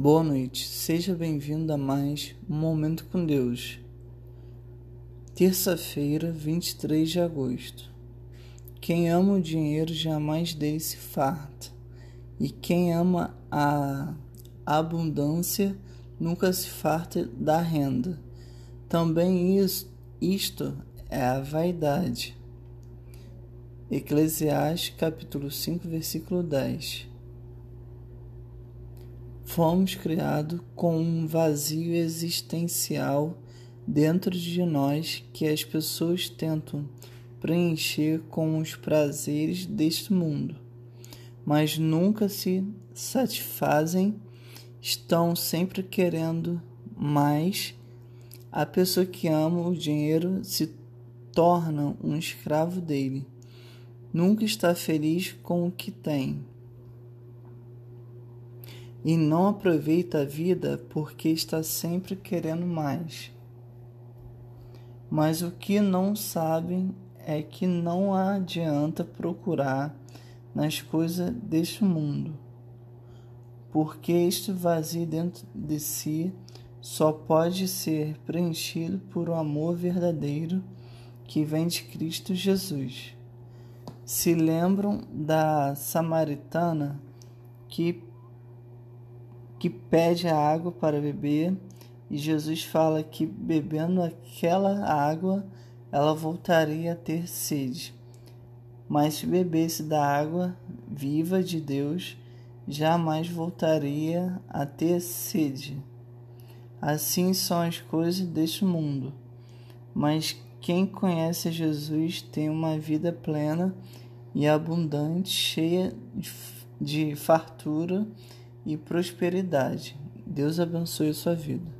Boa noite, seja bem-vindo a mais um Momento com Deus. Terça-feira, 23 de agosto. Quem ama o dinheiro jamais dele se farta, e quem ama a abundância nunca se farta da renda. Também isso, isto é a vaidade. Eclesiastes capítulo 5, versículo 10. Fomos criados com um vazio existencial dentro de nós que as pessoas tentam preencher com os prazeres deste mundo, mas nunca se satisfazem, estão sempre querendo mais. A pessoa que ama o dinheiro se torna um escravo dele. Nunca está feliz com o que tem e não aproveita a vida porque está sempre querendo mais. Mas o que não sabem é que não adianta procurar nas coisas deste mundo, porque este vazio dentro de si só pode ser preenchido por um amor verdadeiro que vem de Cristo Jesus. Se lembram da samaritana que que pede a água para beber, e Jesus fala que bebendo aquela água ela voltaria a ter sede. Mas se bebesse da água viva de Deus, jamais voltaria a ter sede. Assim são as coisas deste mundo. Mas quem conhece Jesus tem uma vida plena e abundante, cheia de fartura e prosperidade. Deus abençoe a sua vida.